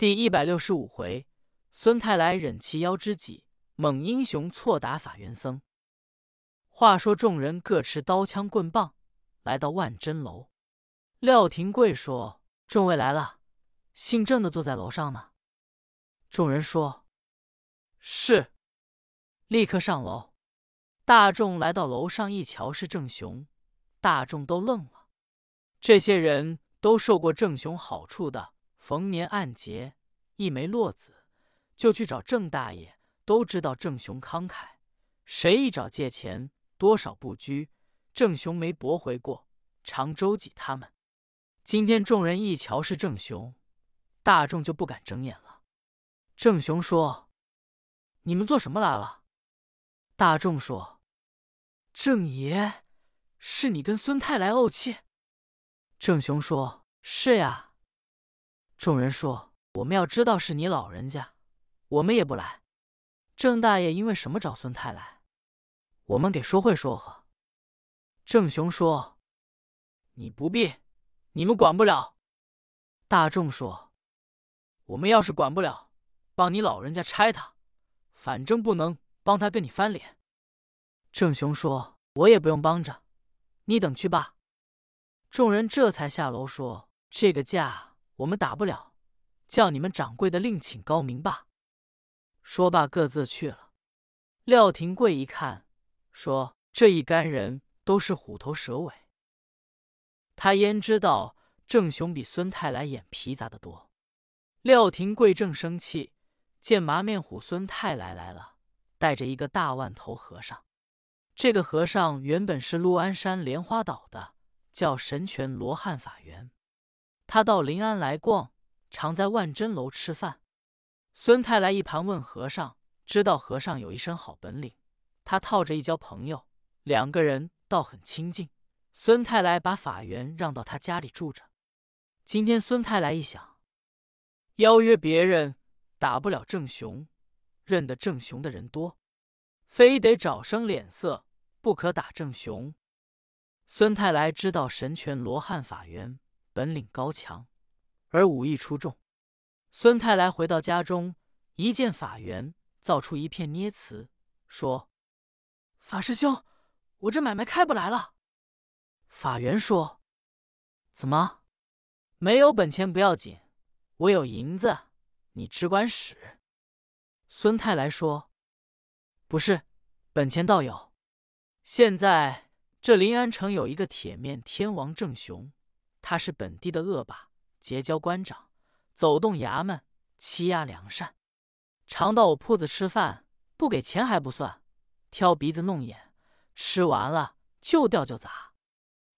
第一百六十五回，孙太来忍其妖之己，猛英雄错打法元僧。话说众人各持刀枪棍棒，来到万真楼。廖廷贵说：“众位来了，姓郑的坐在楼上呢。”众人说：“是。”立刻上楼。大众来到楼上一瞧，是郑雄。大众都愣了。这些人都受过郑雄好处的。逢年按节，一枚落子，就去找郑大爷。都知道郑雄慷慨，谁一找借钱，多少不拘。郑雄没驳回过，常周济他们。今天众人一瞧是郑雄，大众就不敢睁眼了。郑雄说：“你们做什么来了？”大众说：“郑爷，是你跟孙太来怄气？”郑雄说：“是呀。”众人说：“我们要知道是你老人家，我们也不来。”郑大爷因为什么找孙太来？我们给说会说和。郑雄说：“你不必，你们管不了。”大众说：“我们要是管不了，帮你老人家拆他，反正不能帮他跟你翻脸。”郑雄说：“我也不用帮着，你等去吧。”众人这才下楼说：“这个价。”我们打不了，叫你们掌柜的另请高明吧。说罢，各自去了。廖廷贵一看，说：“这一干人都是虎头蛇尾。”他焉知道郑雄比孙太来眼皮砸得多？廖廷贵正生气，见麻面虎孙太来来了，带着一个大万头和尚。这个和尚原本是陆安山莲花岛的，叫神拳罗汉法源。他到临安来逛，常在万真楼吃饭。孙太来一旁问和尚，知道和尚有一身好本领，他套着一交朋友，两个人倒很亲近。孙太来把法源让到他家里住着。今天孙太来一想，邀约别人打不了郑雄，认得郑雄的人多，非得找生脸色，不可打郑雄。孙太来知道神拳罗汉法源。本领高强，而武艺出众。孙太来回到家中，一见法源，造出一片捏词，说：“法师兄，我这买卖开不来了。”法源说：“怎么没有本钱不要紧，我有银子，你只管使。”孙太来说：“不是，本钱倒有。现在这临安城有一个铁面天王郑雄。”他是本地的恶霸，结交官长，走动衙门，欺压良善，常到我铺子吃饭，不给钱还不算，挑鼻子弄眼，吃完了就掉就砸。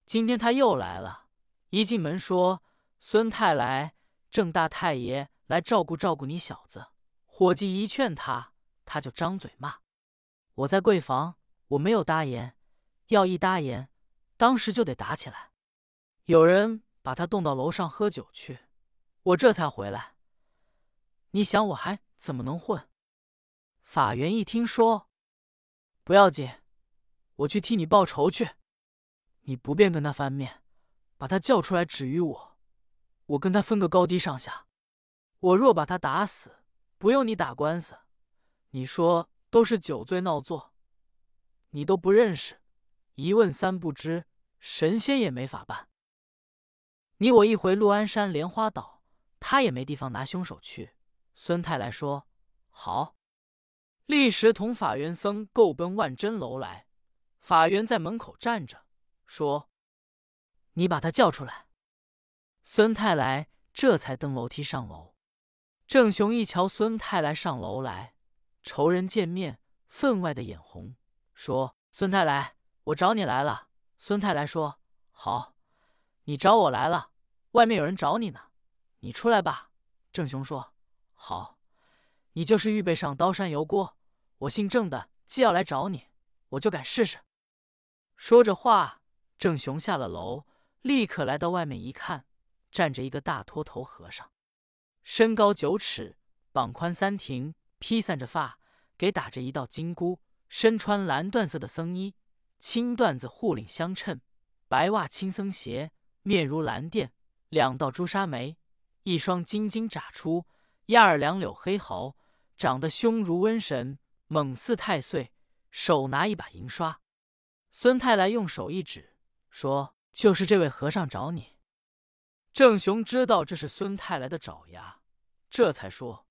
今天他又来了，一进门说：“孙太来，郑大太爷来照顾照顾你小子。”伙计一劝他，他就张嘴骂。我在贵房，我没有答言，要一答言，当时就得打起来。有人把他冻到楼上喝酒去，我这才回来。你想我还怎么能混？法源一听说，不要紧，我去替你报仇去。你不便跟他翻面，把他叫出来指于我，我跟他分个高低上下。我若把他打死，不用你打官司。你说都是酒醉闹作，你都不认识，一问三不知，神仙也没法办。你我一回陆安山莲花岛，他也没地方拿凶手去。孙太来说：“好。”立时同法元僧够奔万真楼来。法元在门口站着，说：“你把他叫出来。”孙太来这才登楼梯上楼。郑雄一瞧孙太来上楼来，仇人见面，分外的眼红，说：“孙太来，我找你来了。”孙太来说：“好，你找我来了。”外面有人找你呢，你出来吧。郑雄说：“好，你就是预备上刀山油锅。我姓郑的，既要来找你，我就敢试试。”说着话，郑雄下了楼，立刻来到外面一看，站着一个大秃头和尚，身高九尺，膀宽三庭，披散着发，给打着一道金箍，身穿蓝缎色的僧衣，青缎子护领相衬，白袜青僧鞋，面如蓝靛。两道朱砂眉，一双金睛眨出，压二两柳黑毫，长得凶如瘟神，猛似太岁，手拿一把银刷。孙太来用手一指，说：“就是这位和尚找你。”郑雄知道这是孙太来的爪牙，这才说：“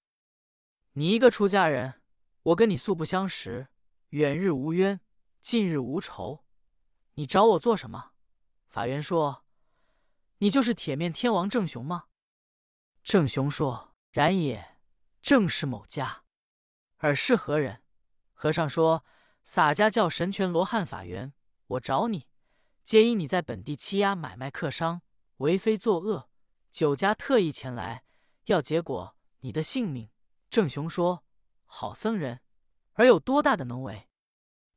你一个出家人，我跟你素不相识，远日无冤，近日无仇，你找我做什么？”法源说：“你就是铁面天王郑雄吗？”郑雄说：“然也，正是某家。尔是何人？”和尚说：“洒家叫神拳罗汉法源，我找你，皆因你在本地欺压买卖客商。”为非作恶，酒家特意前来，要结果你的性命。郑雄说：“好僧人，而有多大的能为？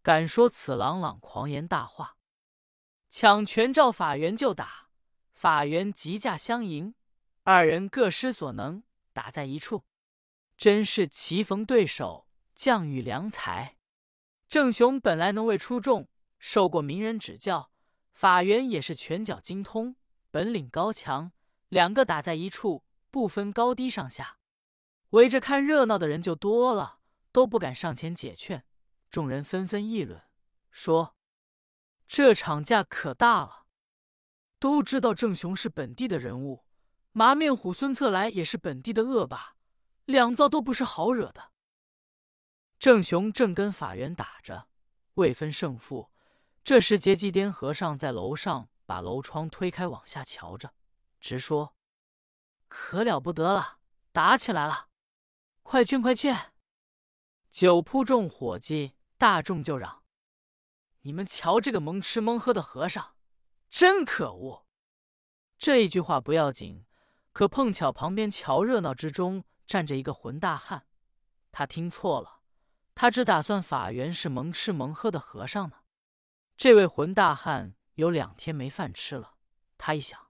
敢说此朗朗狂言大话？”抢拳照法源就打，法源急驾相迎，二人各施所能，打在一处，真是棋逢对手，将遇良才。郑雄本来能为出众，受过名人指教，法源也是拳脚精通。本领高强，两个打在一处，不分高低上下，围着看热闹的人就多了，都不敢上前解劝。众人纷纷议论，说：“这场架可大了。”都知道郑雄是本地的人物，麻面虎孙策来也是本地的恶霸，两造都不是好惹的。郑雄正跟法源打着，未分胜负。这时结基颠和尚在楼上。把楼窗推开，往下瞧着，直说：“可了不得了，打起来了！快劝，快劝！”酒铺众伙计大众就嚷：“你们瞧这个蒙吃蒙喝的和尚，真可恶！”这一句话不要紧，可碰巧旁边瞧热闹之中站着一个混大汉，他听错了，他只打算法源是蒙吃蒙喝的和尚呢。这位混大汉。有两天没饭吃了，他一想，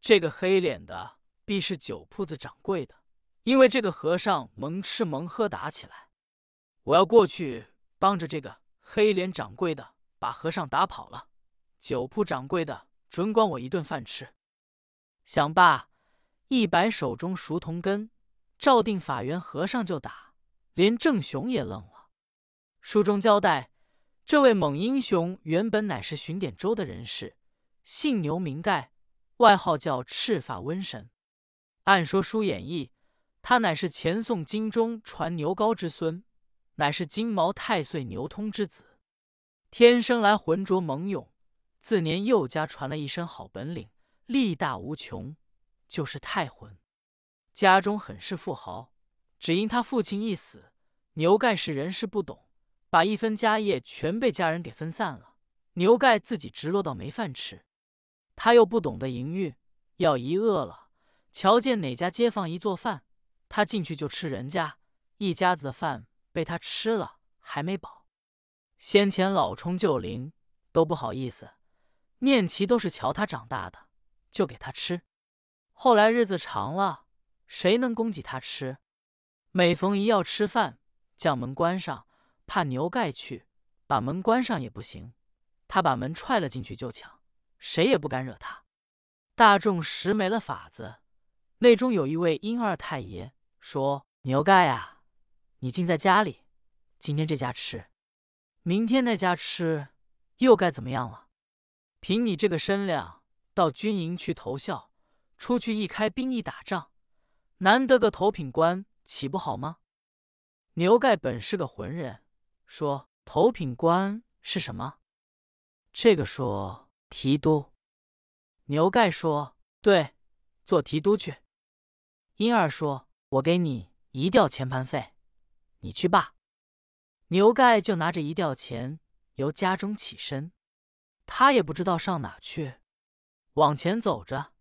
这个黑脸的必是酒铺子掌柜的，因为这个和尚蒙吃蒙喝打起来，我要过去帮着这个黑脸掌柜的把和尚打跑了，酒铺掌柜的准管我一顿饭吃。想罢，一摆手中熟铜根，照定法源和尚就打，连郑雄也愣了。书中交代。这位猛英雄原本乃是巡点州的人士，姓牛名盖，外号叫赤发瘟神。按说书演义，他乃是前宋金中传牛皋之孙，乃是金毛太岁牛通之子，天生来浑浊猛勇，自年幼家传了一身好本领，力大无穷，就是太浑。家中很是富豪，只因他父亲一死，牛盖是人事不懂。把一分家业全被家人给分散了，牛盖自己直落到没饭吃。他又不懂得淫欲，要一饿了，瞧见哪家街坊一做饭，他进去就吃人家一家子的饭，被他吃了还没饱。先前老冲旧邻都不好意思，念其都是瞧他长大的，就给他吃。后来日子长了，谁能供给他吃？每逢一要吃饭，将门关上。怕牛盖去，把门关上也不行。他把门踹了进去就抢，谁也不敢惹他。大众实没了法子。内中有一位殷二太爷说：“牛盖啊，你竟在家里，今天这家吃，明天那家吃，又该怎么样了？凭你这个身量，到军营去投效，出去一开兵役打仗，难得个头品官，岂不好吗？”牛盖本是个浑人。说头品官是什么？这个说提督。牛盖说：“对，做提督去。”殷二说：“我给你一吊钱盘费，你去罢。”牛盖就拿着一吊钱，由家中起身。他也不知道上哪去，往前走着。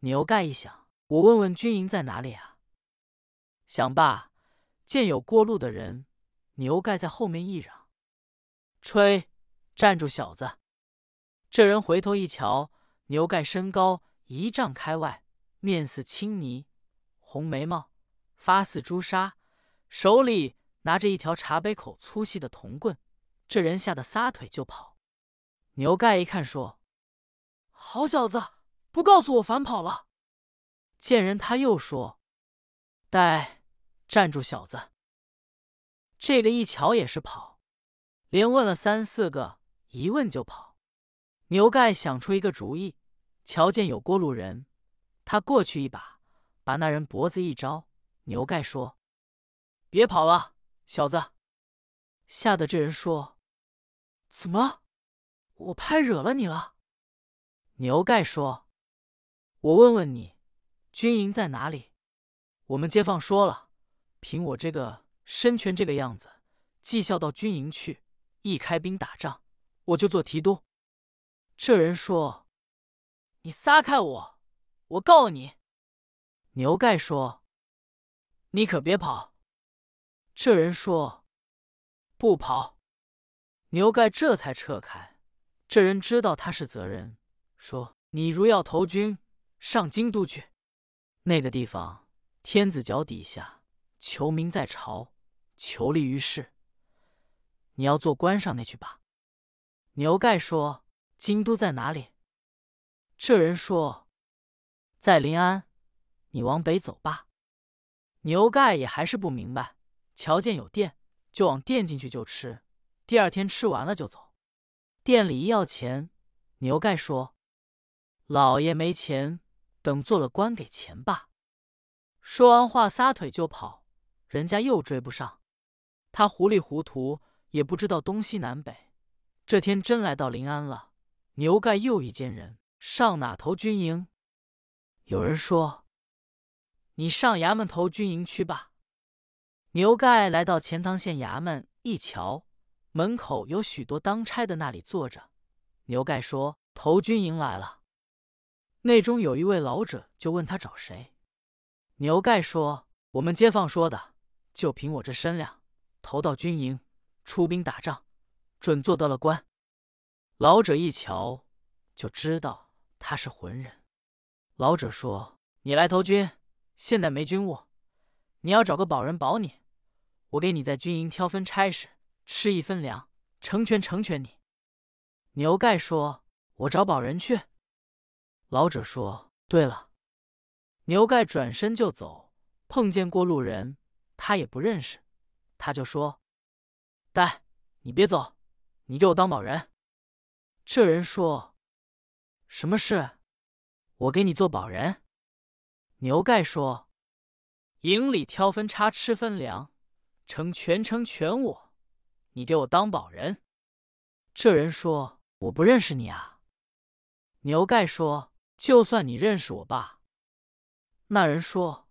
牛盖一想：“我问问军营在哪里啊？”想罢，见有过路的人。牛盖在后面一嚷：“吹，站住，小子！”这人回头一瞧，牛盖身高一丈开外，面似青泥，红眉毛，发似朱砂，手里拿着一条茶杯口粗细的铜棍。这人吓得撒腿就跑。牛盖一看，说：“好小子，不告诉我反跑了！”见人他又说：“待，站住，小子！这个一瞧也是跑，连问了三四个，一问就跑。牛盖想出一个主意，瞧见有过路人，他过去一把，把那人脖子一招。牛盖说：“别跑了，小子！”吓得这人说：“怎么，我拍惹了你了？”牛盖说：“我问问你，军营在哪里？我们街坊说了，凭我这个身权这个样子，绩效到军营去，一开兵打仗，我就做提督。”这人说：“你撒开我，我告你。”牛盖说：“你可别跑。”这人说：“不跑。”牛盖这才撤开。这人知道他是责人。说：“你如要投军，上京都去。那个地方，天子脚底下，求名在朝，求利于世。你要做官上那去吧。”牛盖说：“京都在哪里？”这人说：“在临安。你往北走吧。”牛盖也还是不明白，瞧见有店，就往店进去就吃。第二天吃完了就走。店里一要钱，牛盖说。老爷没钱，等做了官给钱吧。说完话，撒腿就跑，人家又追不上。他糊里糊涂，也不知道东西南北。这天真来到临安了，牛盖又一见人，上哪投军营？有人说：“你上衙门投军营去吧。”牛盖来到钱塘县衙门，一瞧，门口有许多当差的，那里坐着。牛盖说：“投军营来了。”内中有一位老者，就问他找谁。牛盖说：“我们街坊说的，就凭我这身量，投到军营，出兵打仗，准做得了官。”老者一瞧，就知道他是浑人。老者说：“你来投军，现在没军务，你要找个保人保你，我给你在军营挑分差事，吃一分粮，成全成全你。”牛盖说：“我找保人去。”老者说：“对了。”牛盖转身就走，碰见过路人，他也不认识，他就说：“呆，你别走，你给我当保人。”这人说：“什么事？我给你做保人。”牛盖说：“营里挑分差，吃分粮，成全成全我，你给我当保人。”这人说：“我不认识你啊。”牛盖说。就算你认识我爸，那人说：“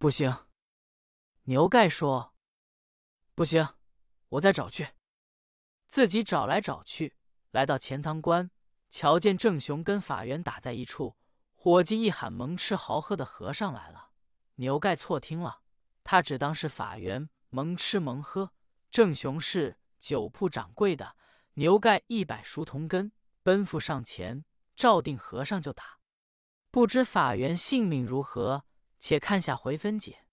不行。”牛盖说：“不行，我再找去。”自己找来找去，来到钱塘关，瞧见郑雄跟法源打在一处，伙计一喊：“蒙吃豪喝的和尚来了！”牛盖错听了，他只当是法源蒙吃蒙喝，郑雄是酒铺掌柜的。牛盖一百熟铜根，奔赴上前。照定和尚就打，不知法缘性命如何，且看下回分解。